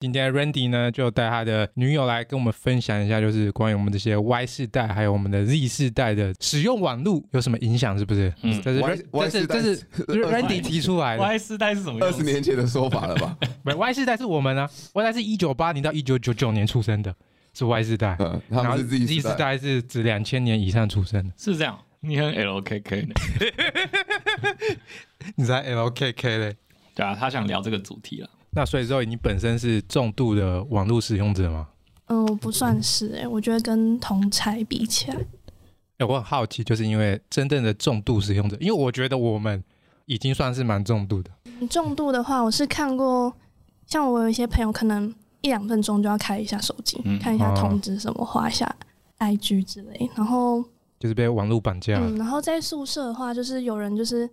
今天 Randy 呢，就带他的女友来跟我们分享一下，就是关于我们这些 Y 世代还有我们的 Z 世代的使用网络有什么影响，是不是？嗯，这是 Y, 这是这是 Randy 提出来的。Y 世代是什么？二十年前的说法了吧？不，Y 世代是我们啊，Y 世代是一九八零到一九九九年出生的，是 Y 世代。嗯，他们是 Z 世代，然后 Z 世代是指两千年以上出生的，是这样。你很 LKK 呢？你在 LKK 嘞？对啊，他想聊这个主题了。那所以说，你本身是重度的网络使用者吗？嗯，我不算是哎、欸，我觉得跟同侪比起来，哎、欸，我很好奇，就是因为真正的重度使用者，因为我觉得我们已经算是蛮重度的。重度的话，我是看过，像我有一些朋友，可能一两分钟就要开一下手机，嗯、看一下通知什么，滑一下 IG 之类，然后就是被网络绑架、嗯。然后在宿舍的话，就是有人就是。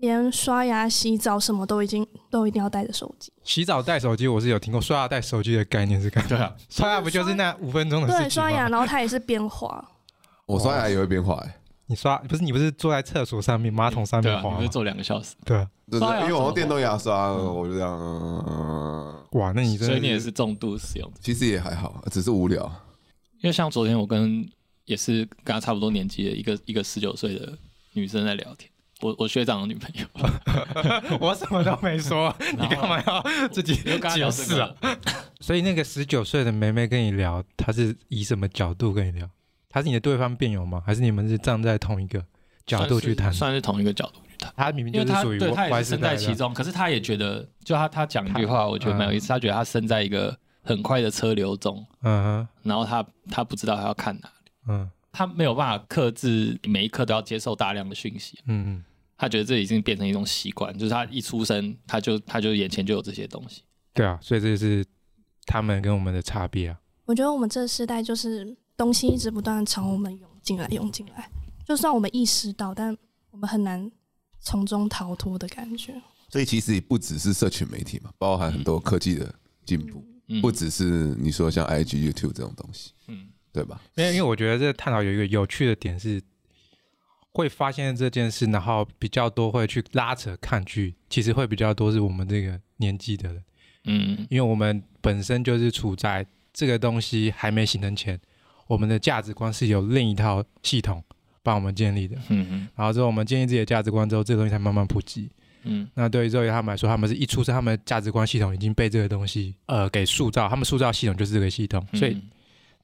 连刷牙、洗澡什么都已经都一定要带着手机。洗澡带手机，我是有听过。刷牙带手机的概念是干嘛？对啊，刷牙不就是那五分钟的事情？对，刷牙，然后它也是边滑。我刷牙也会边滑、欸。你刷不是你不是坐在厕所上面、马桶上面滑？你会坐两个小时。对啊，对，因为我用电动牙刷，嗯、我就这样、嗯。哇，那你真的所以你也是重度使用？其实也还好，只是无聊。因为像昨天我跟也是跟他差不多年纪的一个一个十九岁的女生在聊天。我我学长的女朋友，我什么都没说，你干嘛要自己解释啊？所以那个十九岁的妹妹跟你聊，她是以什么角度跟你聊？她是你的对方辩友吗？还是你们是站在同一个角度去谈？算是同一个角度去谈。她明明就是属于对，她也是身在其中，可是她也觉得，就她她讲一句话，我觉得蛮有意思。她觉得她身在一个很快的车流中，嗯哼，然后她她不知道她要看哪里，嗯，她没有办法克制每一刻都要接受大量的讯息，嗯嗯。他觉得这已经变成一种习惯，就是他一出生，他就他就眼前就有这些东西。对啊，所以这就是他们跟我们的差别啊。我觉得我们这个时代就是东西一直不断的朝我们涌进来，涌进来。就算我们意识到，但我们很难从中逃脱的感觉。所以其实也不只是社群媒体嘛，包含很多科技的进步，嗯、不只是你说像 IG、YouTube 这种东西，嗯，对吧？因为因为我觉得这探讨有一个有趣的点是。会发现这件事，然后比较多会去拉扯抗拒，其实会比较多是我们这个年纪的人，嗯，因为我们本身就是处在这个东西还没形成前，我们的价值观是有另一套系统帮我们建立的，嗯嗯，然后之后我们建立自己的价值观之后，这个东西才慢慢普及，嗯，那对于这位他们来说，他们是一出生，他们的价值观系统已经被这个东西呃给塑造，他们塑造系统就是这个系统，所以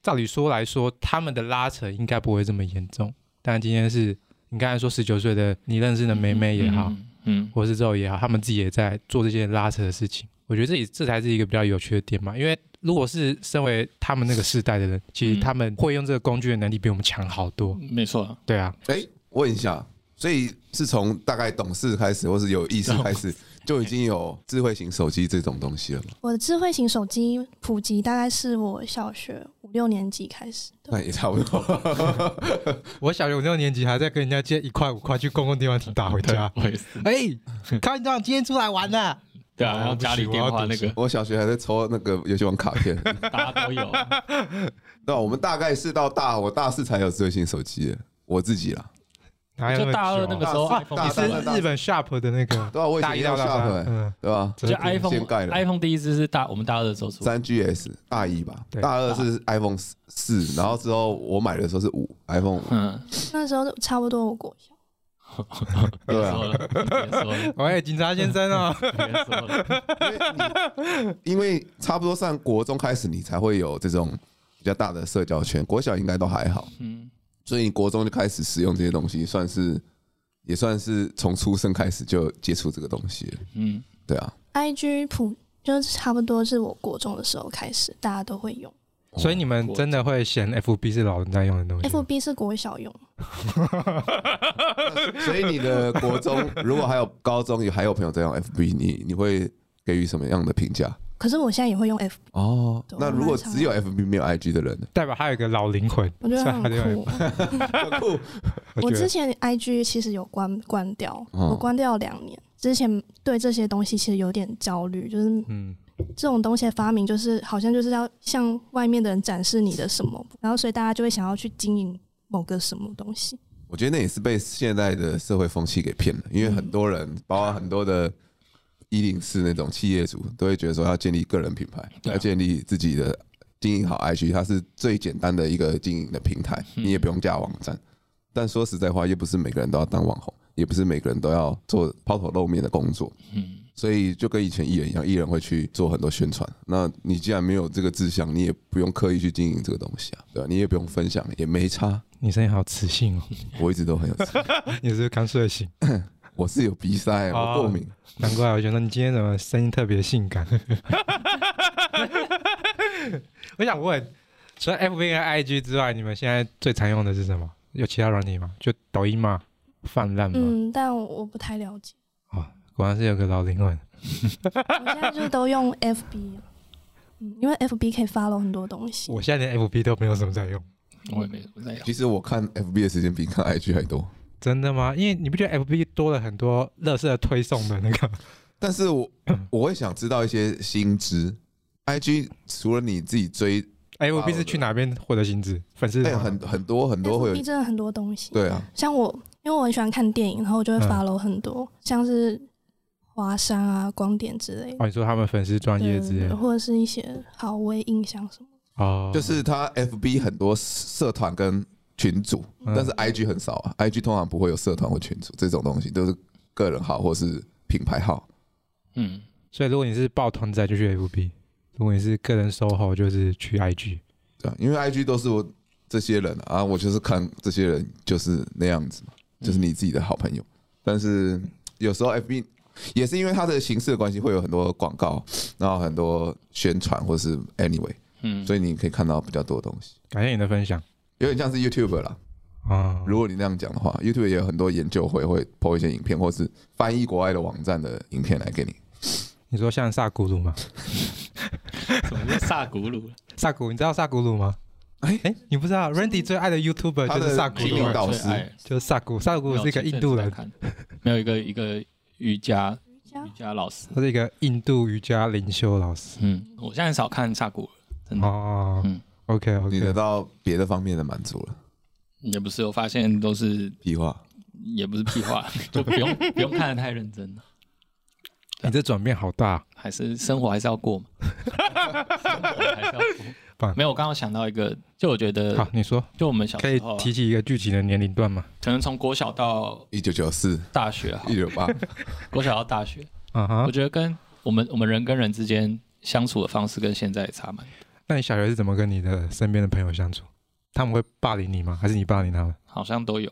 照理说来说，他们的拉扯应该不会这么严重，但今天是。你刚才说十九岁的你认识的妹妹也好，嗯，嗯或是之后也好，他们自己也在做这些拉扯的事情。我觉得这里这才是一个比较有趣的点嘛。因为如果是身为他们那个世代的人，其实他们会用这个工具的能力比我们强好多。没错，对啊。哎，问一下，所以是从大概懂事开始，或是有意识开始，就已经有智慧型手机这种东西了吗？我的智慧型手机普及大概是我小学五六年级开始，那也差不多。我小学五六年级还在跟人家借一块五块去公共电话亭打回家。哎，康队长今天出来玩了。对啊，然后家里电话那个。我小学还在抽那个游戏王卡片，大家都有。对啊，我们大概是到大我大四才有智慧型手机，我自己啦。就大二那个时候，你是日本 Sharp 的那个，对啊，我以前用 Sharp，嗯，对吧？就 iPhone，iPhone 第一支是大我们大二的时候出，三 GS 大一吧，大二是 iPhone 四，然后之后我买的时候是五 iPhone 五，嗯，那时候差不多我国小，对啊，喂，警察先生啊，因为差不多上国中开始，你才会有这种比较大的社交圈，国小应该都还好，嗯。所以你国中就开始使用这些东西，算是也算是从出生开始就接触这个东西了。嗯，对啊。IG 普就是差不多是我国中的时候开始，大家都会用。所以你们真的会嫌 FB 是老人在用的东西？FB 是国小用。所以你的国中如果还有高中有还有朋友在用 FB，你你会给予什么样的评价？可是我现在也会用 F 哦，那如果只有 FB 没有 IG 的人，代表他有一个老灵魂，我觉得 很酷。很酷。我之前 IG 其实有关关掉，我关掉两年。之前对这些东西其实有点焦虑，就是嗯，这种东西的发明就是好像就是要向外面的人展示你的什么，然后所以大家就会想要去经营某个什么东西。我觉得那也是被现在的社会风气给骗了，因为很多人，包括很多的。一零四那种企业主都会觉得说要建立个人品牌，要建立自己的经营好 IG，它是最简单的一个经营的平台，你也不用架网站。但说实在话，又不是每个人都要当网红，也不是每个人都要做抛头露面的工作。嗯。所以就跟以前艺人一样，艺人会去做很多宣传。那你既然没有这个志向，你也不用刻意去经营这个东西啊，对吧？你也不用分享，也没差。你声音好磁性哦，我一直都很有磁性。你是刚睡醒？我是有鼻塞，我过敏。难怪我觉得你今天怎么声音特别性感。我想问，除了 FB 和 IG 之外，你们现在最常用的是什么？有其他软体吗？就抖音吗？泛滥吗？嗯，但我不太了解。果然是有个老灵魂。我现在就都用 FB，嗯，因为 FB 可以 follow 很多东西。我现在连 FB 都没有什么在用，我也没什么在用。其实我看 FB 的时间比看 IG 还多。真的吗？因为你不觉得 FB 多了很多乐色推送的那个？但是我 我会想知道一些新知。IG 除了你自己追，FB 是去哪边获得新知？粉丝很很多很多会有，FB 真的很多东西。对啊，像我，因为我很喜欢看电影，然后我就会 follow 很多，嗯、像是。华山啊，光点之类的。哦，你说他们粉丝专业之类的，或者是一些好微印象什么。哦，就是他 FB 很多社团跟群组，嗯、但是 IG 很少啊。IG 通常不会有社团或群组这种东西，都是个人号或是品牌号。嗯，所以如果你是抱团仔就去 FB，如果你是个人 SOHO 就是去 IG。对啊，因为 IG 都是我这些人啊，我就是看这些人就是那样子嘛，就是你自己的好朋友。嗯、但是有时候 FB。也是因为它的形式的关系，会有很多广告，然后很多宣传，或是 anyway，嗯，所以你可以看到比较多的东西。感谢你的分享，有点像是 YouTube 啦。啊，如果你那样讲的话，YouTube 也有很多研究会会 po 一些影片，或是翻译国外的网站的影片来给你。你说像萨古鲁吗？什么叫萨古鲁？萨古，你知道萨古鲁吗？哎哎，你不知道？Randy 最爱的 YouTuber 就是萨古鲁导师，就是萨古。萨古是一个印度人，没有一个一个。瑜伽瑜伽老师，他是一个印度瑜伽灵修老师。嗯，我现在很少看萨古，真的。哦，嗯，OK OK，你得到别的方面的满足了。也不是，我发现都是屁话，也不是屁话，就不用不用看得太认真了。你这转变好大，还是生活还是要过嘛？生活还是要过。没有，我刚刚想到一个，就我觉得，好，你说，就我们小时候可以提起一个具体的年龄段吗？可能从国小到一九九四，大学一九八，国小到大学，嗯哼，我觉得跟我们我们人跟人之间相处的方式跟现在也差蛮多。那你小学是怎么跟你的身边的朋友相处？他们会霸凌你吗？还是你霸凌他们？好像都有，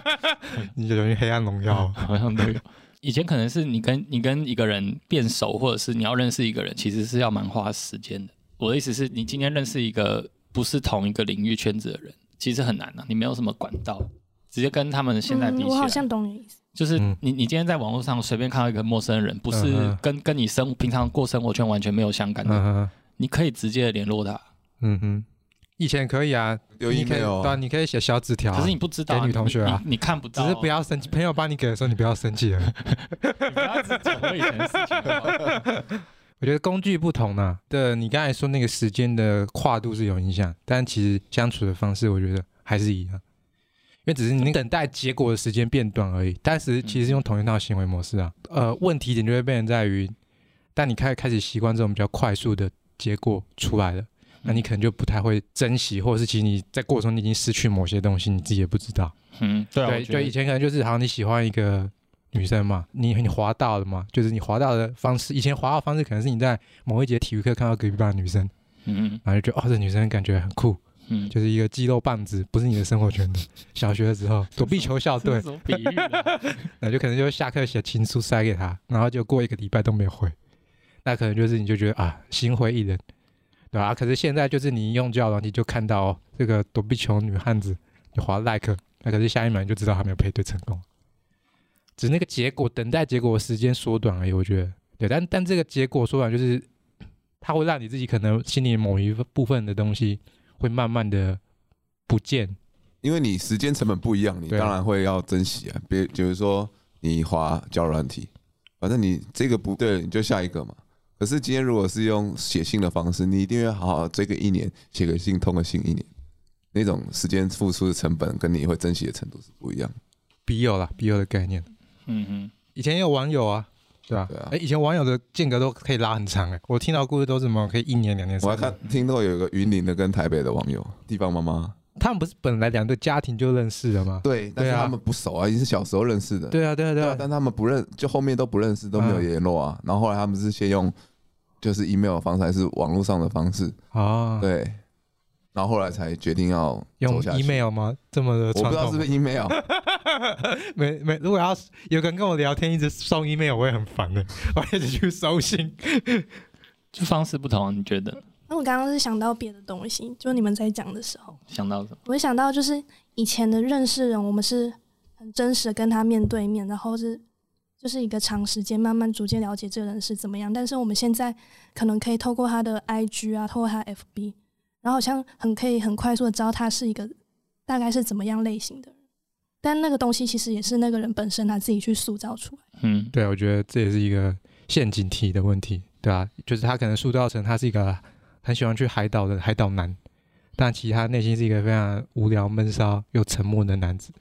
你就等于黑暗荣耀，好像都有。以前可能是你跟你跟一个人变熟，或者是你要认识一个人，其实是要蛮花时间的。我的意思是你今天认识一个不是同一个领域圈子的人，其实很难啊。你没有什么管道，直接跟他们现在比起来，嗯、我好像懂你意思。就是你你今天在网络上随便看到一个陌生人，不是跟跟你生平常过生活圈完全没有相干的，你可以直接联络他。嗯哼，以前可以啊，有 email，对，你可以写小纸条，可是你不知道、啊、给女同学啊，你，你，你看不到，只是不要生气。朋友帮你给的时候，你不要生气了。你不要只讲我以前的事情。我觉得工具不同呢、啊，对，你刚才说那个时间的跨度是有影响，但其实相处的方式，我觉得还是一样，因为只是你等待结果的时间变短而已。但是其实用同一套行为模式啊，呃，问题点就会变成在于，当你开开始习惯这种比较快速的结果出来了，那你可能就不太会珍惜，或者是其实你在过程中你已经失去某些东西，你自己也不知道。嗯，对、啊，对，就以前可能就是好像你喜欢一个。女生嘛，你你滑到了嘛？就是你滑到的方式，以前滑到的方式可能是你在某一节体育课看到隔壁班的女生，嗯，然后就觉得哦，这女生感觉很酷，嗯，就是一个肌肉棒子，不是你的生活圈的。小学的时候，躲避球校队，比喻，那就可能就下课写情书塞给她，然后就过一个礼拜都没有回，那可能就是你就觉得啊，心灰意冷，对吧？啊，可是现在就是你一用交友软体就看到哦，这个躲避球女汉子，你滑 like，那可是下一秒你就知道他没有配对成功。只是那个结果，等待结果的时间缩短而已。我觉得，对，但但这个结果缩短，就是它会让你自己可能心里某一部分的东西会慢慢的不见，因为你时间成本不一样，你当然会要珍惜啊。别，就是说你滑交友软体，反正你这个不对，你就下一个嘛。可是今天如果是用写信的方式，你一定要好好追个一年，写个信，通个信一年，那种时间付出的成本跟你会珍惜的程度是不一样。笔友啦，笔友的概念。嗯哼，以前也有网友啊，对啊，对啊。哎，以前网友的间隔都可以拉很长哎，我听到故事都是什么可以一年两年。我还看听到有一个云林的跟台北的网友，地方妈妈，他们不是本来两个家庭就认识了吗？对，但是他们不熟啊，已经是小时候认识的。对啊，对啊，对啊。但他们不认，就后面都不认识，都没有联络啊。然后后来他们是先用，就是 email 的方式还是网络上的方式啊？对。然后后来才决定要用 email 吗？这么的，我不知道是不是 email。没没，如果要有个人跟我聊天，一直送 email，我也很烦的。我一直去收信，就方式不同，你觉得？那我刚刚是想到别的东西，就你们在讲的时候想到什么？我想到就是以前的认识人，我们是很真实的跟他面对面，然后是就是一个长时间慢慢逐渐了解这个人是怎么样。但是我们现在可能可以透过他的 IG 啊，透过他 FB。然后好像很可以很快速的知道他是一个大概是怎么样类型的人，但那个东西其实也是那个人本身他自己去塑造出来。嗯，对，我觉得这也是一个陷阱题的问题，对啊，就是他可能塑造成他是一个很喜欢去海岛的海岛男，但其实他内心是一个非常无聊闷骚又沉默的男子。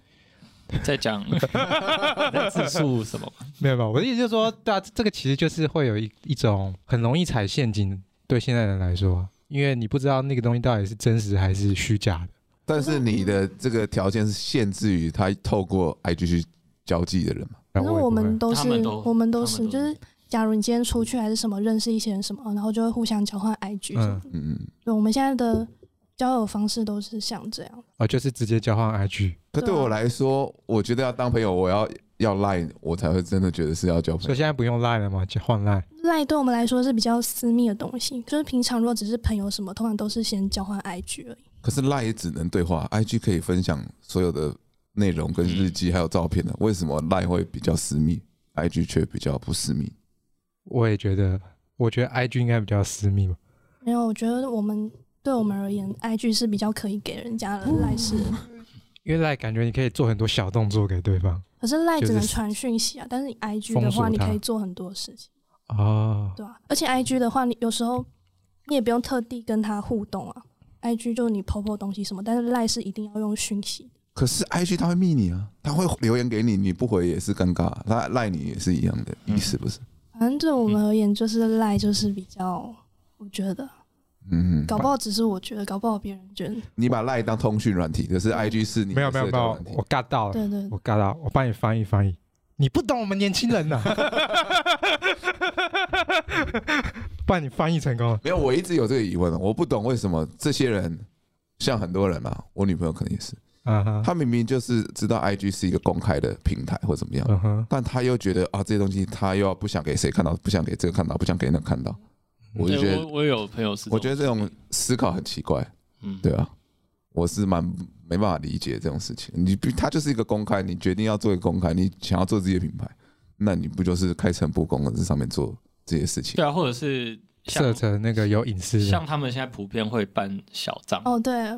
在讲 自述什么？没有没有，我的意思就是说，对啊，这个其实就是会有一一种很容易踩陷阱，对现在人来说。因为你不知道那个东西到底是真实还是虚假的，但是你的这个条件是限制于他透过 IG 去交际的人嘛？反正我们都是，我们都是，就是假如你今天出去还是什么，认识一些人什么，然后就会互相交换 IG 什么。嗯嗯。对，我们现在的交友方式都是像这样。啊，就是直接交换 IG。可对我来说，我觉得要当朋友，我要。要赖我才会真的觉得是要交朋友，所以现在不用赖了吗？就换赖。赖对我们来说是比较私密的东西，就是平常如果只是朋友什么，通常都是先交换 IG 而已。可是赖也只能对话，IG 可以分享所有的内容跟日记还有照片的，为什么赖会比较私密，IG 却比较不私密？我也觉得，我觉得 IG 应该比较私密吧。没有，我觉得我们对我们而言，IG 是比较可以给人家的赖是。因为赖感觉你可以做很多小动作给对方。可是赖只能传讯息啊，但是你 IG 的话，你可以做很多事情哦，对啊，而且 IG 的话，你有时候你也不用特地跟他互动啊，IG 就是你 po po 东西什么，但是赖是一定要用讯息。可是 IG 他会密你啊，他会留言给你，你不回也是尴尬，他赖你也是一样的意思，不是？反正对我们而言，就是赖就是比较，我觉得。嗯，搞不好只是我觉得，搞不好别人觉得。你把 LINE 当通讯软体，可是 IG 是你没有没有没有，我 get 到了，对对，我 get 到，我帮你翻译翻译。你不懂我们年轻人呐，帮你翻译成功了。没有，我一直有这个疑问，我不懂为什么这些人，像很多人啊，我女朋友可能也是，她明明就是知道 IG 是一个公开的平台或怎么样，但她又觉得啊，这些东西她又要不想给谁看到，不想给这个看到，不想给那个看到。我就觉得，我有朋友是，我觉得这种思考很奇怪，嗯，对啊，我是蛮没办法理解这种事情。你不，他就是一个公开，你决定要做一个公开，你想要做自己的品牌，那你不就是开诚布公的在上面做这些事情？对啊，或者是设成那个有隐私，像他们现在普遍会办小账。哦，对，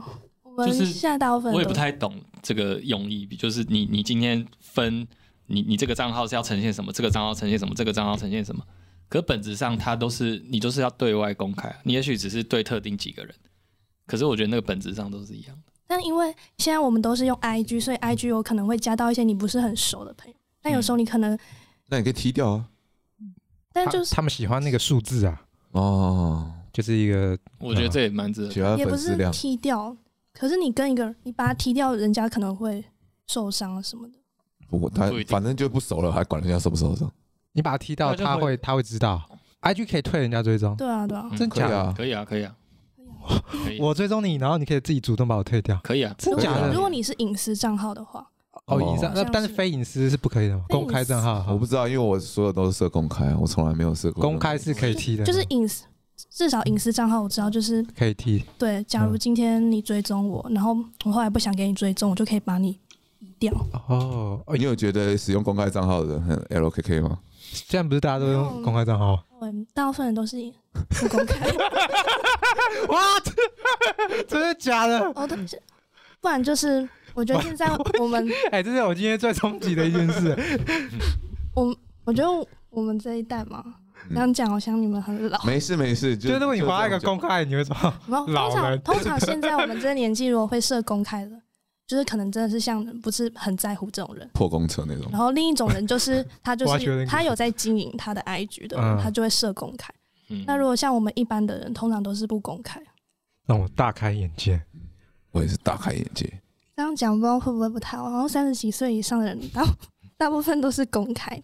我们现在大部分我也不太懂这个用意，就是你你今天分你你这个账号是要呈现什么，这个账号呈现什么，这个账号呈现什么。可本质上，它都是你就是要对外公开，你也许只是对特定几个人，可是我觉得那个本质上都是一样的。但因为现在我们都是用 IG，所以 IG 有可能会加到一些你不是很熟的朋友。但有时候你可能，嗯、那你可以踢掉啊。但就是他，他们喜欢那个数字啊，哦，就是一个，我觉得这也蛮值得，也不是踢掉。可是你跟一个你把他踢掉，人家可能会受伤什么的。不过他反正就不熟了，还管人家受不受伤？你把他踢到，他会他会知道。IG 可以退人家追踪，对啊对啊，真假的？可以啊可以啊，我追踪你，然后你可以自己主动把我退掉，可以啊，真假的？如果你是隐私账号的话，哦隐私，那但是非隐私是不可以的吗？公开账号我不知道，因为我所有都是设公开，我从来没有设过。公开是可以踢的，就是隐私，至少隐私账号我知道就是可以踢。对，假如今天你追踪我，然后我后来不想给你追踪，我就可以把你移掉。哦，你有觉得使用公开账号的人很 LKK 吗？现在不是大家都用公开账号？嗯，大部分人都是不公开。哇，真的假的？哦，对，不然就是我觉得现在我们，哎，这是我今天最冲击的一件事。我我觉得我们这一代嘛，这样讲好像你们很老。没事没事，就如果你发一个公开，你会说老人。通常通常现在我们这个年纪，如果会设公开的，就是可能真的是像不是很在乎这种人，破公车那种。然后另一种人就是 他就是他有在经营他的 IG 的，他就会设公开。那如果像我们一般的人，通常都是不公开。让我大开眼界，我也是大开眼界。这样讲不知道会不会不太好？好像三十几岁以上的人，大大部分都是公开。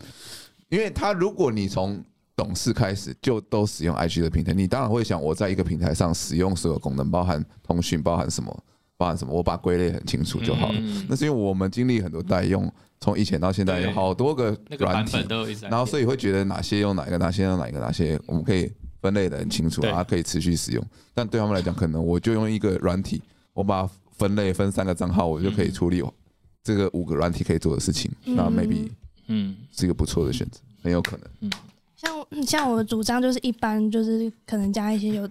因为他如果你从懂事开始就都使用 IG 的平台，你当然会想我在一个平台上使用所有功能，包含通讯，包含什么。包含什么？我把归类很清楚就好了。那是因为我们经历很多代用，从以前到现在有好多个软体，然后所以会觉得哪些用哪一个，哪些用哪一个，哪些我们可以分类的很清楚，然后可以持续使用。但对他们来讲，可能我就用一个软体，我把它分类分三个账号，我就可以处理这个五个软体可以做的事情。那 maybe 嗯是一个不错的选择，很有可能。嗯，像像我的主张就是一般就是可能加一些有，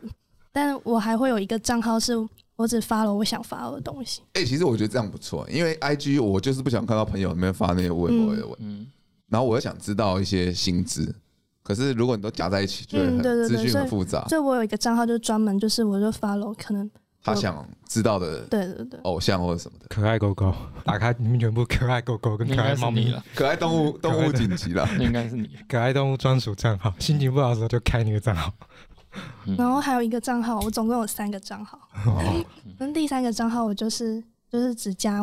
但我还会有一个账号是。我只发了我想发的东西。哎，其实我觉得这样不错，因为 IG 我就是不想看到朋友里面发那些微博的文，嗯，然后我又想知道一些薪资。可是如果你都夹在一起，就会很资讯很复杂。所以我有一个账号，就是专门就是我就发了可能他想知道的，对对对，偶像或者什么的，可爱狗狗，打开你们全部可爱狗狗跟可爱猫咪了，可爱动物动物紧急了，应该是你，可爱动物专属账号，心情不好的时候就开那个账号。然后还有一个账号，我总共有三个账号。那第三个账号我就是就是只加，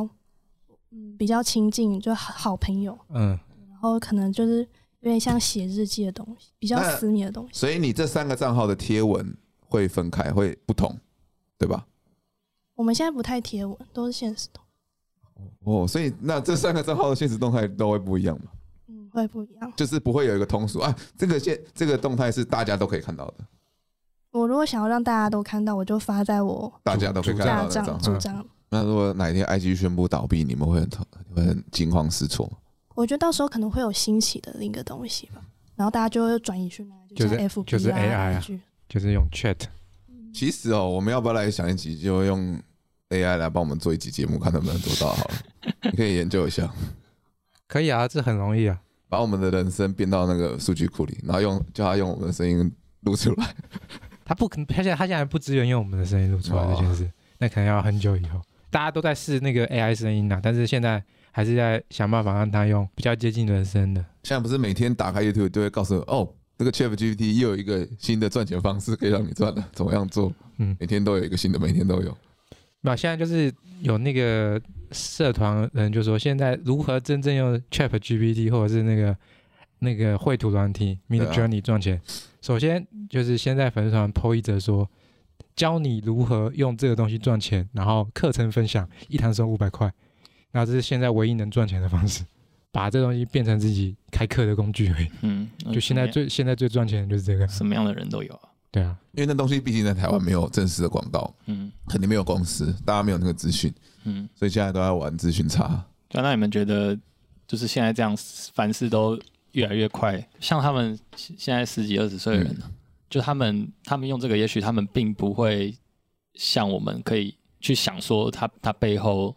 嗯，比较亲近就好好朋友。嗯，然后可能就是有点像写日记的东西，比较私密的东西。所以你这三个账号的贴文会分开，会不同，对吧？我们现在不太贴文，都是现实动。哦，所以那这三个账号的现实动态都会不一样吗？嗯，会不一样，就是不会有一个通俗啊，这个现这个动态是大家都可以看到的。我如果想要让大家都看到，我就发在我大家都可以看到的主张。那如果哪一天 IG 宣布倒闭，你们会很会很惊慌失措？我觉得到时候可能会有新起的另一个东西吧，然后大家就会转移去哪？就是 FB 就是 AI 啊，就是用 Chat。其实哦，我们要不要来想一集，就用 AI 来帮我们做一集节目，看能不能做到好了？你可以研究一下。可以啊，这很容易啊，把我们的人声变到那个数据库里，然后用叫他用我们的声音录出来。他不可能，他现在他现在不支援用我们的声音录出来这件事，那可能要很久以后。大家都在试那个 AI 声音呐，但是现在还是在想办法让他用比较接近人声的。现在不是每天打开 YouTube 都会告诉我，哦，这个 ChatGPT 又有一个新的赚钱方式可以让你赚了，怎么样做？嗯，每天都有一个新的，每天都有。那现在就是有那个社团人就说，现在如何真正用 ChatGPT 或者是那个那个绘图软体 Midjourney 赚钱。首先就是先在粉丝团 po 一则说，教你如何用这个东西赚钱，然后课程分享一堂收五百块，那这是现在唯一能赚钱的方式，把这东西变成自己开课的工具而已。嗯，就现在最现在最赚钱的就是这个，什么样的人都有啊。对啊，因为那东西毕竟在台湾没有正式的广告，嗯，肯定没有公司，大家没有那个资讯，嗯，所以现在都在玩资讯差。那你们觉得，就是现在这样凡事都？越来越快，像他们现在十几二十岁的人，嗯、就他们他们用这个，也许他们并不会像我们可以去想说他他背后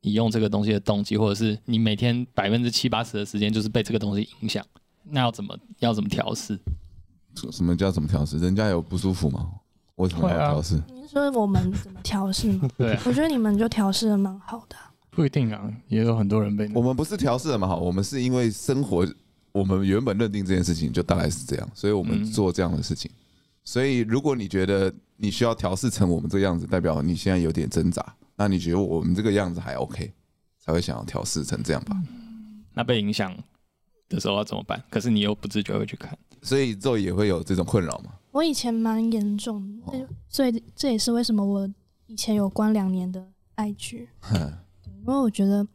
你用这个东西的动机，或者是你每天百分之七八十的时间就是被这个东西影响，那要怎么要怎么调试？什么叫怎么调试？人家有不舒服吗？为什么要调适？你是说我们怎么调试吗？对，我觉得你们就调试的蛮好的。不一定啊，也有很多人被。我们不是调试的蛮好，我们是因为生活。我们原本认定这件事情就大概是这样，所以我们做这样的事情。所以如果你觉得你需要调试成我们这个样子，代表你现在有点挣扎，那你觉得我们这个样子还 OK，才会想要调试成这样吧？那被影响的时候要怎么办？可是你又不自觉会去看，所以之后也会有这种困扰吗？我以前蛮严重的，所以这也是为什么我以前有关两年的 IG，因为我觉得，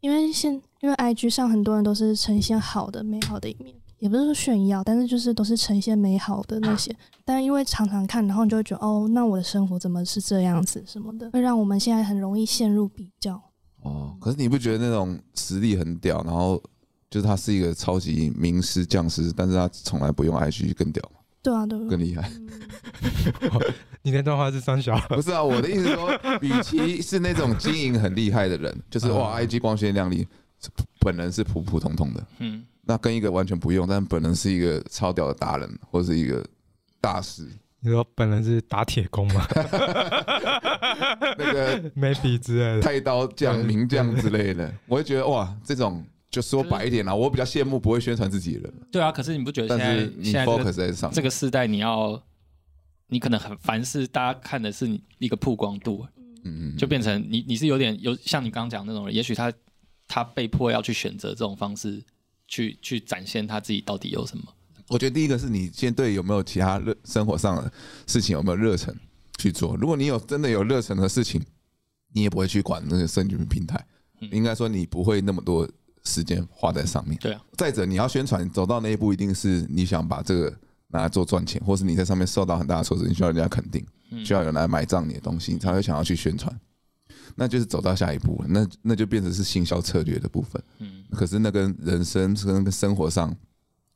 因为现因为 IG 上很多人都是呈现好的、美好的一面，也不是说炫耀，但是就是都是呈现美好的那些。但因为常常看，然后你就会觉得，哦，那我的生活怎么是这样子什么的，会让我们现在很容易陷入比较。哦，可是你不觉得那种实力很屌，然后就是他是一个超级名师匠师，但是他从来不用 IG 更屌吗？对啊，对，更厉害。你那段话是三小？不是啊，我的意思是说，与其是那种经营很厉害的人，就是哇，IG 光鲜亮丽。本人是普普通通的，嗯，那跟一个完全不用，但本人是一个超屌的达人或者是一个大师，你说本人是打铁工吗？那个 maybe 之类的，太刀匠、名匠之类的，我会觉得哇，这种就说白一点啦，我比较羡慕不会宣传自己的人。对啊，可是你不觉得现在你 focus 在上这个时代，你要你可能很凡事大家看的是你一个曝光度，嗯嗯，就变成你你是有点有像你刚刚讲那种人，也许他他被迫要去选择这种方式去去展现他自己到底有什么。我觉得第一个是你先对有没有其他热生活上的事情有没有热忱去做。如果你有真的有热忱的事情，你也不会去管那个社群平台。应该说你不会那么多时间花在上面。对啊。再者，你要宣传走到那一步，一定是你想把这个拿来做赚钱，或是你在上面受到很大的挫折，你需要人家肯定，需要有人来买账你的东西，你才会想要去宣传。那就是走到下一步了。那那就变成是行销策略的部分。嗯。可是那跟人生跟生活上。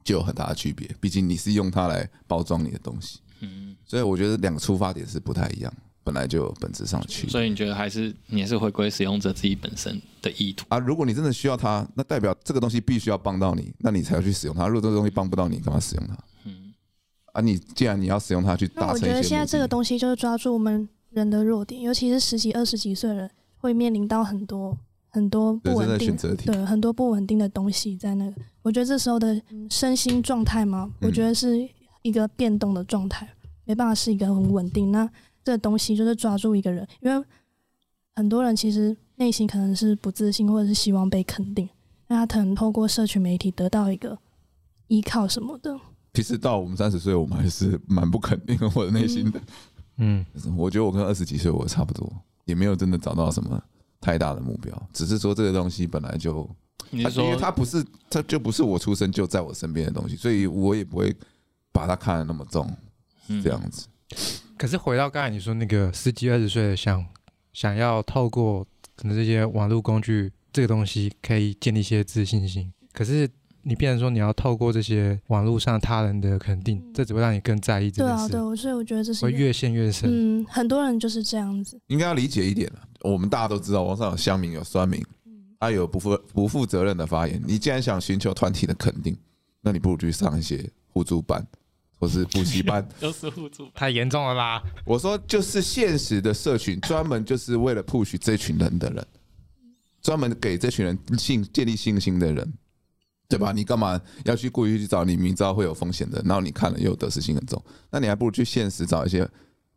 就有很大的区别，毕竟你是用它来包装你的东西，嗯，所以我觉得两个出发点是不太一样，本来就有本质上的区别。所以你觉得还是你还是回归使用者自己本身的意图啊？如果你真的需要它，那代表这个东西必须要帮到你，那你才要去使用它。如果这个东西帮不到你，干嘛使用它？嗯，啊，你既然你要使用它去达成，我觉得现在这个东西就是抓住我们人的弱点，尤其是十几、二十几岁人会面临到很多。很多不稳定，对，很多不稳定的东西在那个，我觉得这时候的身心状态嘛，我觉得是一个变动的状态，没办法是一个很稳定。那这个东西就是抓住一个人，因为很多人其实内心可能是不自信，或者是希望被肯定，那他可能透过社群媒体得到一个依靠什么的。其实到我们三十岁，我们还是蛮不肯定我的内心的。嗯，我觉得我跟二十几岁我差不多，也没有真的找到什么。太大的目标，只是说这个东西本来就，因为它不是，它就不是我出生就在我身边的东西，所以我也不会把它看得那么重，这样子。可是回到刚才你说那个十几二十岁的想想要透过可能这些网络工具这个东西可以建立一些自信心，可是。你变成说你要透过这些网络上他人的肯定，这只会让你更在意这件事。对啊，对，所以我觉得这是会越陷越深。嗯，很多人就是这样子。应该要理解一点了，我们大家都知道，网上有乡民有酸民，他有不负不负责任的发言。你既然想寻求团体的肯定，那你不如去上一些互助班，或是补习班。都是互助，太严重了吧？我说就是现实的社群，专门就是为了 push 这群人的人，专门给这群人信建立信心的人。对吧？你干嘛要去故意去找你明知道会有风险的，然后你看了又得失心很重，那你还不如去现实找一些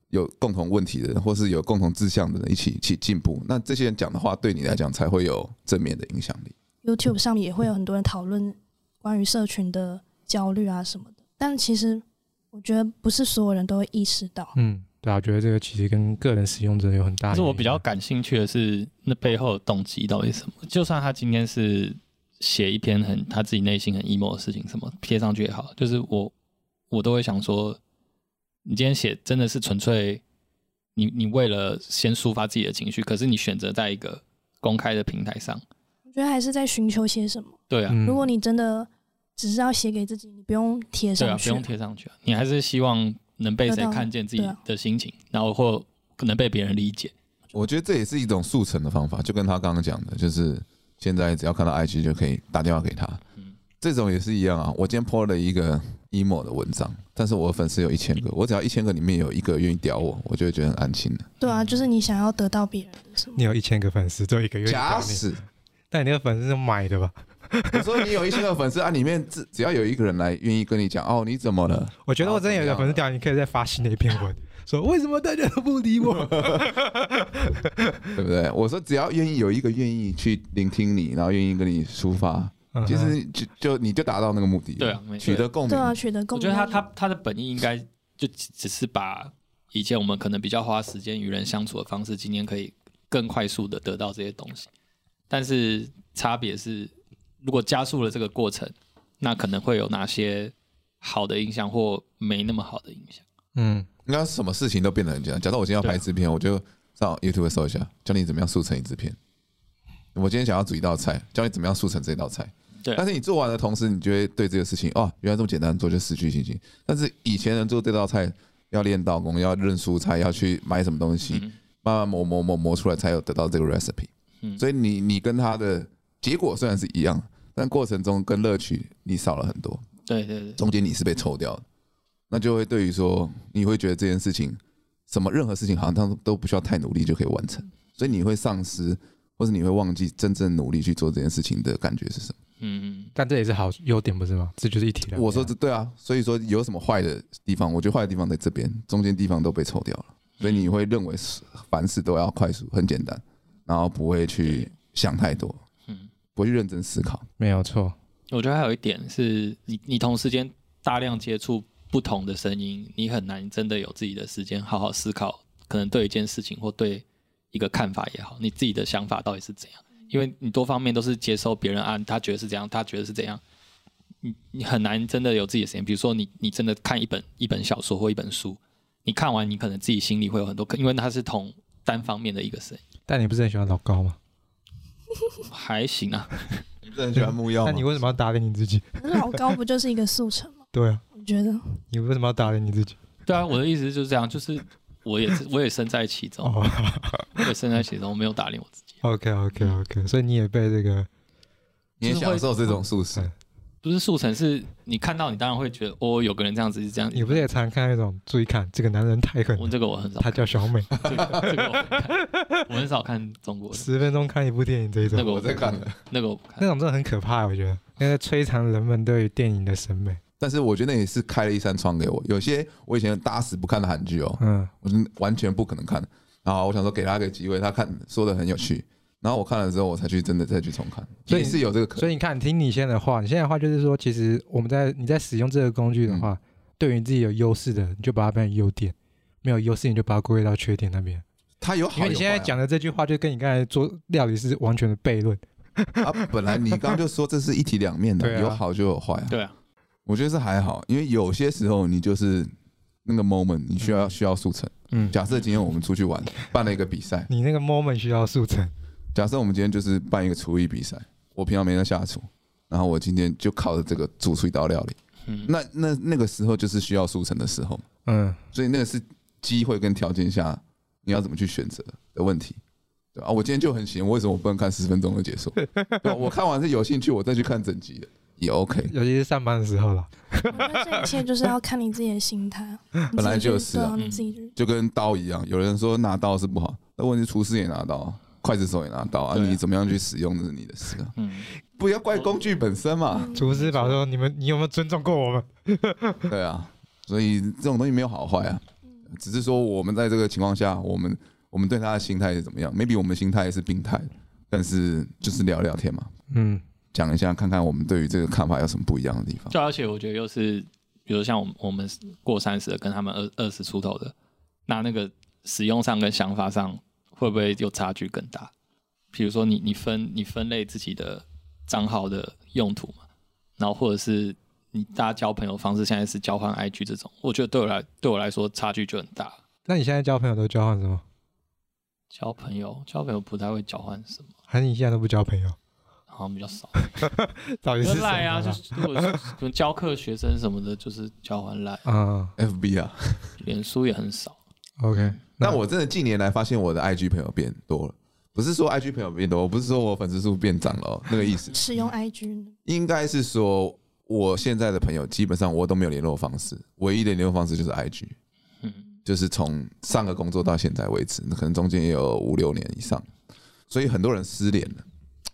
有共同问题的人，或是有共同志向的人一起一起进步。那这些人讲的话对你来讲才会有正面的影响力。YouTube 上面也会有很多人讨论关于社群的焦虑啊什么的，但其实我觉得不是所有人都会意识到。嗯，对啊，我觉得这个其实跟个人使用者有很大。但是我比较感兴趣的是那背后的动机到底是什么？就算他今天是。写一篇很他自己内心很 emo 的事情，什么贴上去也好，就是我我都会想说，你今天写真的是纯粹你你为了先抒发自己的情绪，可是你选择在一个公开的平台上，我觉得还是在寻求些什么。对啊，如果你真的只是要写给自己，你不用贴上去，对啊，不用贴上去啊，你还是希望能被谁看见自己的心情，然后或可能被别人理解。我觉得这也是一种速成的方法，就跟他刚刚讲的，就是。现在只要看到 IG 就可以打电话给他，这种也是一样啊。我今天 po 了一个 emo 的文章，但是我的粉丝有一千个，我只要一千个里面有一个愿意屌我，我就会觉得很安心了。对啊，就是你想要得到别人的什么？你有一千个粉丝，就一个愿意屌你。假使，但你那个粉丝是买的吧？我说你有一千个粉丝啊，里面只只要有一个人来愿意跟你讲哦，你怎么了？我觉得我真的有一个粉丝屌，你可以再发新的一篇文。说为什么大家都不理我？对不对？我说只要愿意有一个愿意去聆听你，然后愿意跟你抒发，其实就就你就达到那个目的。对啊，取得共鸣。对啊，取得共鸣。我觉得他他他的本意应该就只是把以前我们可能比较花时间与人相处的方式，今天可以更快速的得到这些东西。但是差别是，如果加速了这个过程，那可能会有哪些好的影响或没那么好的影响？嗯。应该什么事情都变得很简单。假设我今天要拍制片，我就上 YouTube 搜一下，教你怎么样速成一支片。我今天想要煮一道菜，教你怎么样速成这道菜。对。但是你做完的同时，你就会对这个事情哦，原来这么简单做就失去信心。但是以前人做这道菜要练刀工，要认蔬菜，要去买什么东西，慢慢磨磨磨磨出来，才有得到这个 recipe。所以你你跟他的结果虽然是一样，但过程中跟乐趣你少了很多。对对对。中间你是被抽掉的。那就会对于说，你会觉得这件事情，什么任何事情好像都都不需要太努力就可以完成，所以你会丧失，或者你会忘记真正努力去做这件事情的感觉是什么？嗯，但这也是好优点不是吗？这就是一体两。我说这对啊，所以说有什么坏的地方？我觉得坏的地方在这边，中间地方都被抽掉了，所以你会认为凡事都要快速、很简单，然后不会去想太多，嗯，不会去认真思考。没有错，我觉得还有一点是你，你同时间大量接触。不同的声音，你很难真的有自己的时间好好思考，可能对一件事情或对一个看法也好，你自己的想法到底是怎样？因为你多方面都是接受别人啊，他觉得是怎样，他觉得是怎样，你你很难真的有自己的时间。比如说你你真的看一本一本小说或一本书，你看完你可能自己心里会有很多，因为它是同单方面的一个声音。但你不是很喜欢老高吗？还行啊，你不是很喜欢木曜？那你为什么要打脸你自己？老高不就是一个速成吗？对啊。觉得你为什么要打脸你自己？对啊，我的意思就是这样，就是我也是，我也身在其中，我也身在其中，我没有打脸我自己。OK OK OK，所以你也被这个，你也享受这种速成，不是速成，是你看到你当然会觉得哦，有个人这样子是这样。你不是也常看那种？注意看，这个男人太狠。我这个我很少，他叫小美。这个我很少看中国。十分钟看一部电影这一种，那个我在看的，那个我不看。那种真的很可怕，我觉得，那个摧残人们对于电影的审美。但是我觉得那也是开了一扇窗给我。有些我以前打死不看的韩剧哦，嗯，我就完全不可能看。然后我想说给他一个机会，他看说的很有趣。然后我看了之后，我才去真的再去重看。所以是有这个可能。所以你看，听你现在的话，你现在的话就是说，其实我们在你在使用这个工具的话，嗯、对于自己有优势的，你就把它变成优点；没有优势，你就把它归类到缺点那边。他有好有、啊，因为你现在讲的这句话，就跟你刚才做料理是完全的悖论。啊，本来你刚刚就说这是一体两面的，啊、有好就有坏啊。对啊。我觉得是还好，因为有些时候你就是那个 moment，你需要需要速成。嗯，假设今天我们出去玩，办了一个比赛，你那个 moment 需要速成。假设我们今天就是办一个厨艺比赛，我平常没在下厨，然后我今天就靠着这个煮出一道料理。嗯，那那那个时候就是需要速成的时候。嗯，所以那个是机会跟条件下你要怎么去选择的问题，对吧？我今天就很闲，我为什么我不能看十分钟就结束？对，我看完是有兴趣，我再去看整集的。也 OK，尤其是上班的时候了。这一切就是要看你自己的心态。本来就是啊，你自己就跟刀一样。有人说拿刀是不好，那问题厨师也拿刀，筷子手也拿刀啊。你怎么样去使用，这是你的事啊。嗯，不要怪工具本身嘛。厨师老说：“你们，你有没有尊重过我们？” 对啊，所以这种东西没有好坏啊，只是说我们在这个情况下，我们我们对他的心态是怎么样？maybe 我们心态是病态，但是就是聊聊天嘛。嗯。讲一下，看看我们对于这个看法有什么不一样的地方。就而且我觉得又是，比如像我们我们过三十的，跟他们二二十出头的，那那个使用上跟想法上会不会有差距更大？比如说你你分你分类自己的账号的用途嘛，然后或者是你大家交朋友方式现在是交换 IG 这种，我觉得对我来对我来说差距就很大。那你现在交朋友都交换什么？交朋友交朋友不太会交换什么？还是你现在都不交朋友？好像比较少，到底是赖啊？就是如果是教课学生什么的，就是交换赖啊，FB 啊，脸书也很少。OK，那我真的近年来发现我的 IG 朋友变多了，不是说 IG 朋友变多，我不是说我粉丝数变涨了，那个意思。使用 IG 应该是说我现在的朋友基本上我都没有联络方式，唯一的联络方式就是 IG，嗯，就是从上个工作到现在为止，可能中间也有五六年以上，所以很多人失联了。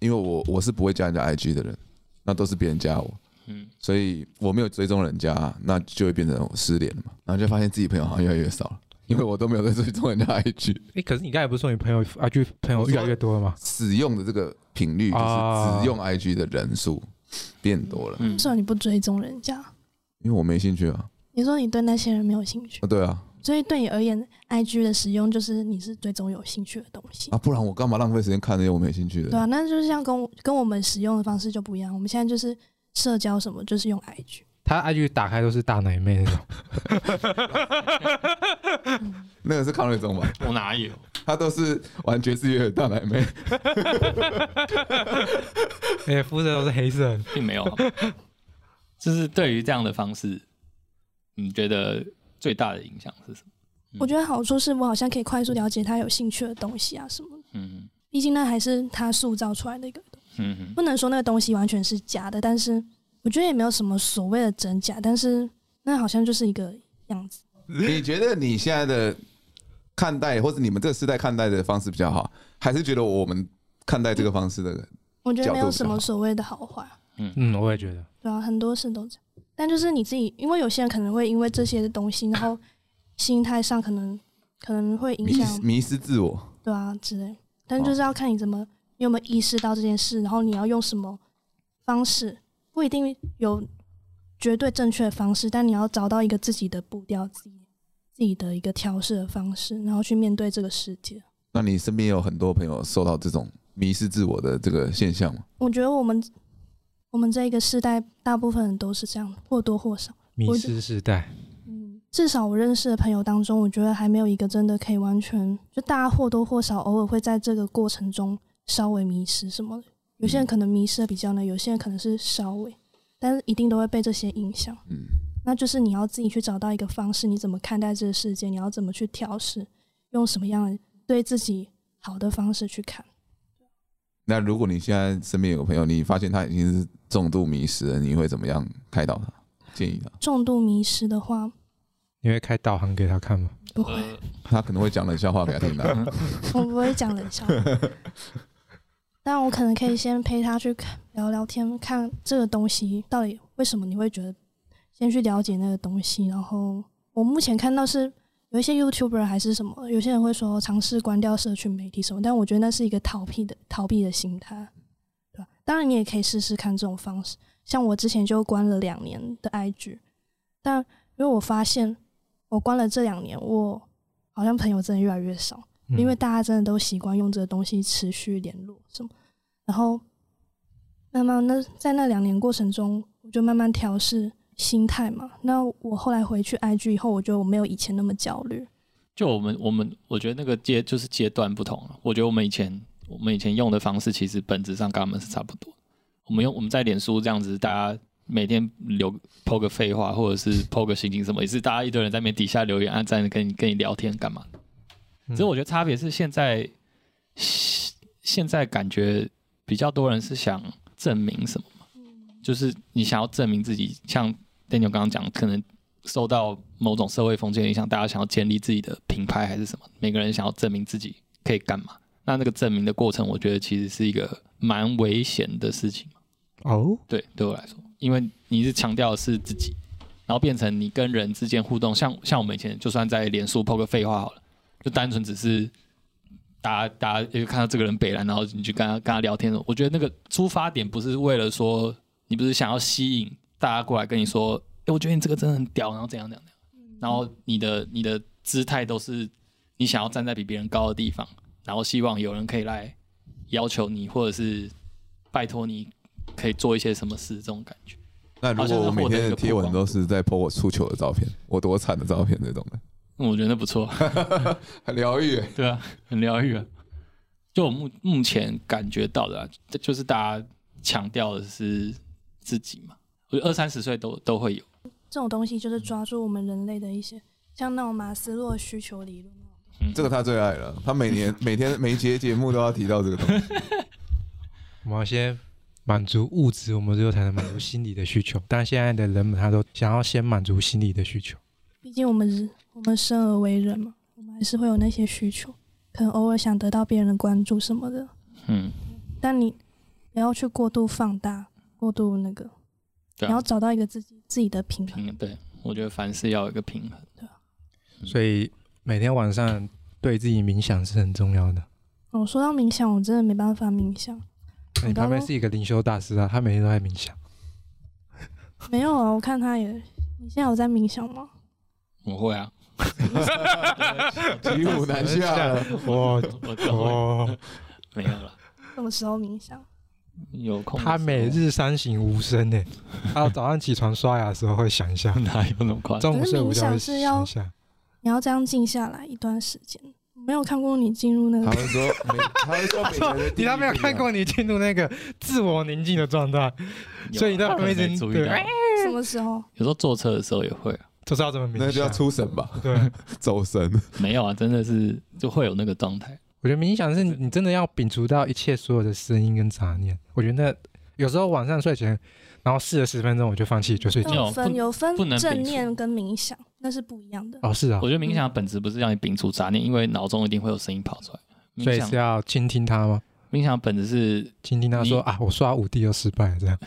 因为我我是不会加人家 IG 的人，那都是别人加我，嗯，所以我没有追踪人家，那就会变成失联了嘛，然后就发现自己朋友好像越来越少了，因为我都没有在追踪人家 IG。哎，可是你刚才不是说你朋友 IG 朋友越来越多了吗？使用的这个频率就是只用 IG 的人数变多了。嗯，为什么你不追踪人家？因为我没兴趣啊。你说你对那些人没有兴趣？啊，对啊。所以对你而言，IG 的使用就是你是最终有兴趣的东西啊，不然我干嘛浪费时间看那些我没兴趣的？对啊，那就是像跟跟我们使用的方式就不一样。我们现在就是社交什么，就是用 IG。他 IG 打开都是大奶妹那种，那个是康瑞宗吧？我哪有？他都是玩爵士乐的大奶妹，哎，肤色都是黑色，并没有。就是对于这样的方式，你觉得？最大的影响是什么？我觉得好处是我好像可以快速了解他有兴趣的东西啊什么。嗯，毕竟那还是他塑造出来的一个东西。嗯，不能说那个东西完全是假的，但是我觉得也没有什么所谓的真假。但是那好像就是一个样子。你觉得你现在的看待，或者你们这个时代看待的方式比较好，还是觉得我们看待这个方式的人？我觉得没有什么所谓的好坏。嗯嗯，我也觉得。对啊，很多事都这样。但就是你自己，因为有些人可能会因为这些东西，然后心态上可能可能会影响迷失自我。对啊，之类。但就是要看你怎么，你有没有意识到这件事，然后你要用什么方式，不一定有绝对正确的方式，但你要找到一个自己的步调，自己自己的一个调试的方式，然后去面对这个世界。那你身边有很多朋友受到这种迷失自我的这个现象吗？我觉得我们。我们这一个世代，大部分人都是这样，或多或少迷失世代。嗯，至少我认识的朋友当中，我觉得还没有一个真的可以完全，就大家或多或少偶尔会在这个过程中稍微迷失什么的。有些人可能迷失的比较呢，有些人可能是稍微，但是一定都会被这些影响。嗯，那就是你要自己去找到一个方式，你怎么看待这个世界？你要怎么去调试？用什么样的对自己好的方式去看？那如果你现在身边有个朋友，你发现他已经是重度迷失了，你会怎么样开导他？建议他？重度迷失的话，你会开导航给他看吗？不会，他可能会讲冷笑话给他听的。我不会讲冷笑话，但我可能可以先陪他去聊聊天，看这个东西到底为什么你会觉得，先去了解那个东西。然后我目前看到是。有一些 YouTuber 还是什么，有些人会说尝试关掉社群媒体什么，但我觉得那是一个逃避的逃避的心态，对吧？当然你也可以试试看这种方式，像我之前就关了两年的 IG，但因为我发现我关了这两年，我好像朋友真的越来越少，因为大家真的都习惯用这个东西持续联络什么，然后慢慢那在那两年过程中，我就慢慢调适。心态嘛，那我后来回去 IG 以后，我觉得我没有以前那么焦虑。就我们我们，我觉得那个阶就是阶段不同了。我觉得我们以前我们以前用的方式，其实本质上跟他们是差不多。我们用我们在脸书这样子，大家每天留 po 个废话，或者是 po 个心情什么，也是大家一堆人在面底下留言、按赞，跟你跟你聊天干嘛。只是我觉得差别是现在现在感觉比较多人是想证明什么嘛，就是你想要证明自己，像。Daniel 刚刚讲，可能受到某种社会风气的影响，大家想要建立自己的品牌还是什么？每个人想要证明自己可以干嘛？那那个证明的过程，我觉得其实是一个蛮危险的事情。哦，对，对我来说，因为你是强调的是自己，然后变成你跟人之间互动，像像我们以前就算在脸书 po 个废话好了，就单纯只是大家大家就看到这个人北蓝，然后你去跟他跟他聊天，我觉得那个出发点不是为了说你不是想要吸引。大家过来跟你说，哎、欸，我觉得你这个真的很屌，然后怎样怎样怎样，然后你的你的姿态都是你想要站在比别人高的地方，然后希望有人可以来要求你，或者是拜托你可以做一些什么事，这种感觉。那如果我每天的贴文都是在 po 我出糗的照片，我多惨的照片这种的，我觉得不错，很疗愈。对啊，很疗愈啊。就我目目前感觉到的，啊，就是大家强调的是自己嘛。我觉得二三十岁都都会有这种东西，就是抓住我们人类的一些，像那种马斯洛需求理论。嗯，这个他最爱了，他每年 每天每节节目都要提到这个东西。我们要先满足物质，我们最后才能满足心理的需求。但现在的人们，他都想要先满足心理的需求。毕竟我们是，我们生而为人嘛，我们还是会有那些需求，可能偶尔想得到别人的关注什么的。嗯，但你不要去过度放大，过度那个。你要找到一个自己自己的平衡。嗯，对，我觉得凡事要有一个平衡。对，所以每天晚上对自己冥想是很重要的。哦，说到冥想，我真的没办法冥想。你旁边是一个灵修大师啊，他每天都在冥想。没有啊，我看他也。你现在有在冥想吗？我会啊。骑虎难下，我我没有了。什么时候冥想？有空，他每日三省吾身呢。他早上起床刷牙的时候会想一下，哪有那么快？中午睡午觉会想一下。你要这样静下来一段时间。没有看过你进入那个。他会说，他会说，你他没有看过你进入那个自我宁静的状态，所以你在没注意到。什么时候？有时候坐车的时候也会啊。就是要这么冥想，那就要出神吧？对，走神。没有啊，真的是就会有那个状态。我觉得冥想是你真的要摒除掉一切所有的声音跟杂念。我觉得有时候晚上睡前，然后试了十分钟我就放弃就睡觉。有分有分正念跟冥想，那是不一样的。哦，是啊。我觉得冥想的本质不是让你摒除杂念，因为脑中一定会有声音跑出来，所以是要倾听它吗？冥想本质是倾听他说啊，我刷五 D 又失败了这样。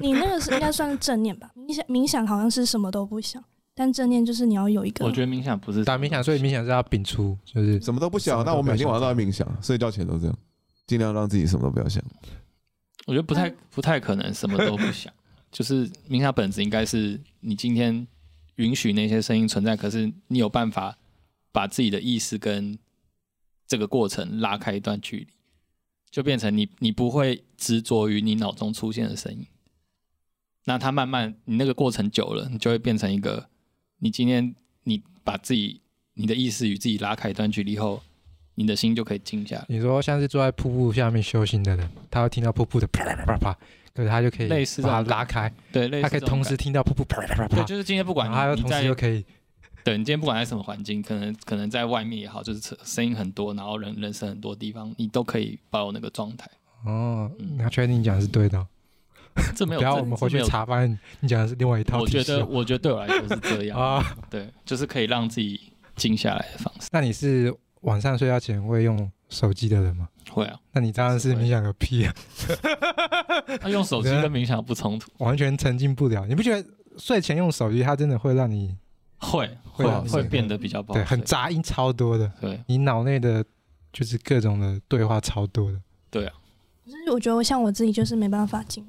你那个是应该算是正念吧？冥想冥想好像是什么都不想，但正念就是你要有一个。我觉得冥想不是打冥想，所以冥想是要摒除，就是什么都不想。那我每天晚上都在冥想，睡觉前都这样，尽量让自己什么都不要想。我觉得不太不太可能什么都不想，就是冥想本质应该是你今天允许那些声音存在，可是你有办法把自己的意识跟这个过程拉开一段距离。就变成你，你不会执着于你脑中出现的声音，那它慢慢，你那个过程久了，你就会变成一个，你今天你把自己，你的意识与自己拉开一段距离后，你的心就可以静下来。你说像是坐在瀑布下面修行的人，他会听到瀑布的啪啪啪啪，可是他就可以类似把它拉开，对，类似他可以同时听到瀑布啪啪啪啪，对，就是今天不管他又同时又可以。对，你今天不管在什么环境，可能可能在外面也好，就是声音很多，然后人人生很多地方，你都可以保有那个状态。哦，那确定你讲的是对的？这没有，不要我们回去查发现，你讲的是另外一套。我觉得，我觉得对我来说是这样啊。对，就是可以让自己静下来的方式。那你是晚上睡觉前会用手机的人吗？会啊。那你当然是冥想个屁啊！那用手机跟冥想不冲突，完全沉浸不了。你不觉得睡前用手机，它真的会让你？会会会变得比较不好，对，很杂音超多的，对，你脑内的就是各种的对话超多的，对啊。可是我觉得我像我自己就是没办法静，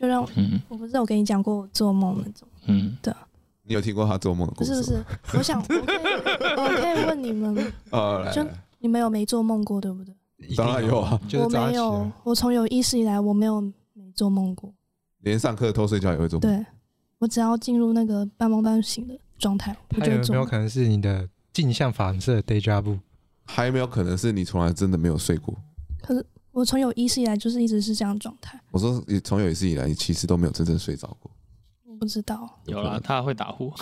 就让我嗯、我不是有跟你讲过我做梦那种，嗯，对。你有听过他做梦的故事？不是不是，我想我可以我可以问你们，呃，就你们有没做梦过对不对？当然有啊，我没有，我从有意识以来我没有没做梦过，连上课偷睡觉也会做梦。对，我只要进入那个半梦半醒的状态，还有没有可能是你的镜像反射 déjà vu？还有没有可能是你从来真的没有睡过？可是我从有意识以来就是一直是这样状态。我说你从有意识以来，你其实都没有真正睡着过。我不知道。有啦，他会打呼。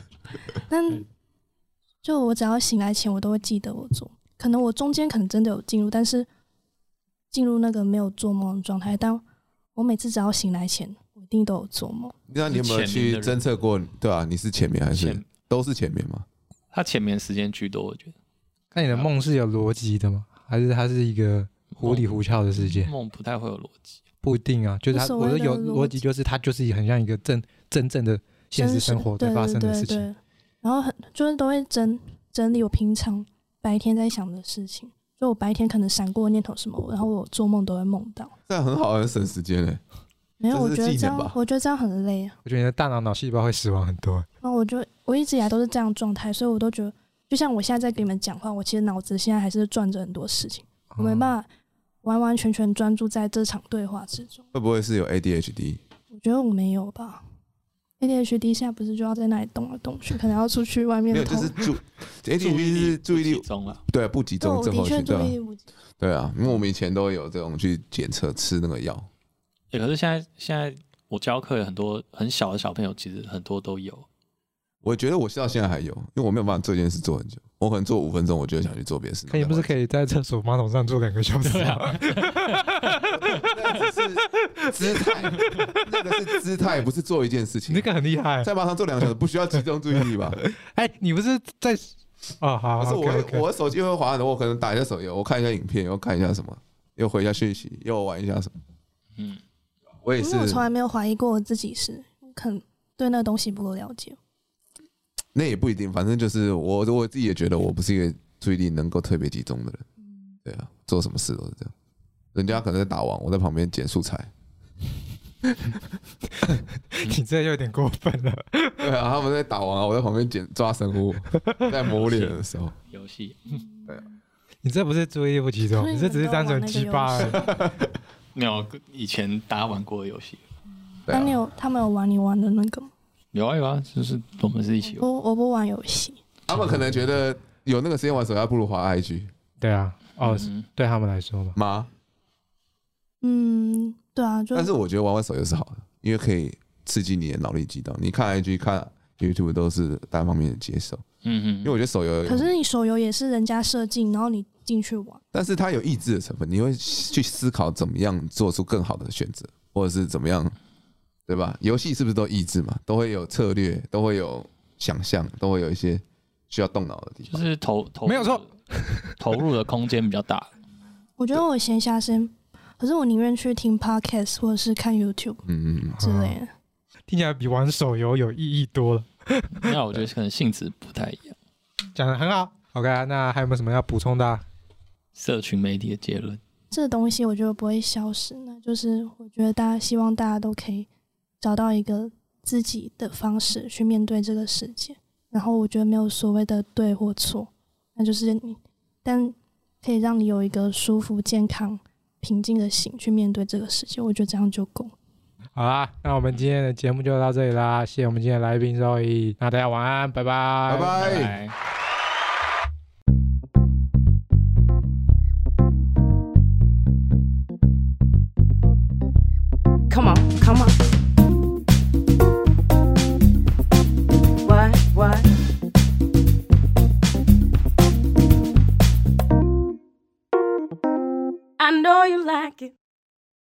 但就我只要醒来前，我都会记得我做。可能我中间可能真的有进入，但是进入那个没有做梦的状态。但我每次只要醒来前。我一定都有做梦。那你有没有去侦测过？对啊，你是浅眠还是都是浅眠吗？他浅眠时间居多，我觉得。那你的梦是有逻辑的吗？还是它是一个糊里糊涂的世界？梦不太会有逻辑，不一定啊。就是他，我说有逻辑，就是它就是很像一个真真正的现实生活在发生的事情。然后很就是都会整整理我平常白天在想的事情，就我白天可能闪过念头什么，然后我做梦都会梦到。这样很好，很省时间诶。没有，我觉得这样，我觉得这样很累啊。我觉得你的大脑脑细胞会死亡很多。那我就我一直以来都是这样状态，所以我都觉得，就像我现在在跟你们讲话，我其实脑子现在还是转着很多事情，我没办法完完全全专注在这场对话之中。会不会是有 ADHD？我觉得我没有吧。ADHD 现在不是就要在那里动来动去，可能要出去外面。没有，就是注 ADHD 是注意力集中了，对，不集中症候群。对，对啊，因为我们以前都有这种去检测吃那个药。欸、可是现在，现在我教课有很多很小的小朋友，其实很多都有。我觉得我到现在还有，因为我没有办法做一件事做很久。我可能做五分钟，我就想去做别的事。可你不是可以在厕所马桶上坐两个小时啊？那只是姿态，那个是姿态，不是做一件事情。那个很厉害，在马桶上坐两个小时，不需要集中注意力吧？哎、欸，你不是在？哦，好，可是我 okay, okay 我的手机会滑的，我可能打一下手游，我看一下影片，又看一下什么，又回一下讯息，又玩一下什么，嗯。我也是，我从来没有怀疑过我自己是，可能对那个东西不够了解。那也不一定，反正就是我我自己也觉得我不是一个注意力能够特别集中的人。对啊，做什么事都是这样。人家可能在打网，我在旁边捡素材。你这有点过分了。对啊，他们在打王啊，我在旁边捡抓生物，在磨脸的时候。游戏。对啊，你这不是注意力不集中，你这只是单纯鸡巴而已。没有以前大家玩过的游戏，那你有他们有玩你玩的那个吗？有啊有啊，就是我们是一起玩。我我不玩游戏，他们可能觉得有那个时间玩手游，不如滑 IG。对啊，哦，对他们来说嘛。吗？嗯，对啊。但是我觉得玩玩手游是好的，因为可以刺激你的脑力激荡。你看 IG 看 YouTube 都是单方面的接受，嗯嗯，因为我觉得手游，可是你手游也是人家设计，然后你进去玩，但是它有意志的成分，你会去思考怎么样做出更好的选择，或者是怎么样，对吧？游戏是不是都益智嘛？都会有策略，都会有想象，都会有一些需要动脑的地方，就是投投没有错，投入的空间比较大。我觉得我闲暇时间，可是我宁愿去听 podcast 或者是看 YouTube，嗯嗯之类的，听起来比玩手游有意义多了。那我觉得可能性质不太一样。讲的很好，OK，那还有没有什么要补充的？社群媒体的结论，这东西我觉得不会消失。那就是我觉得大家希望大家都可以找到一个自己的方式去面对这个世界。然后我觉得没有所谓的对或错，那就是你，但可以让你有一个舒服、健康、平静的心去面对这个世界。我觉得这样就够。好啦，那我们今天的节目就到这里啦，谢谢我们今天的来宾 Zoe，那大家晚安，拜拜，拜拜。Come on, like it.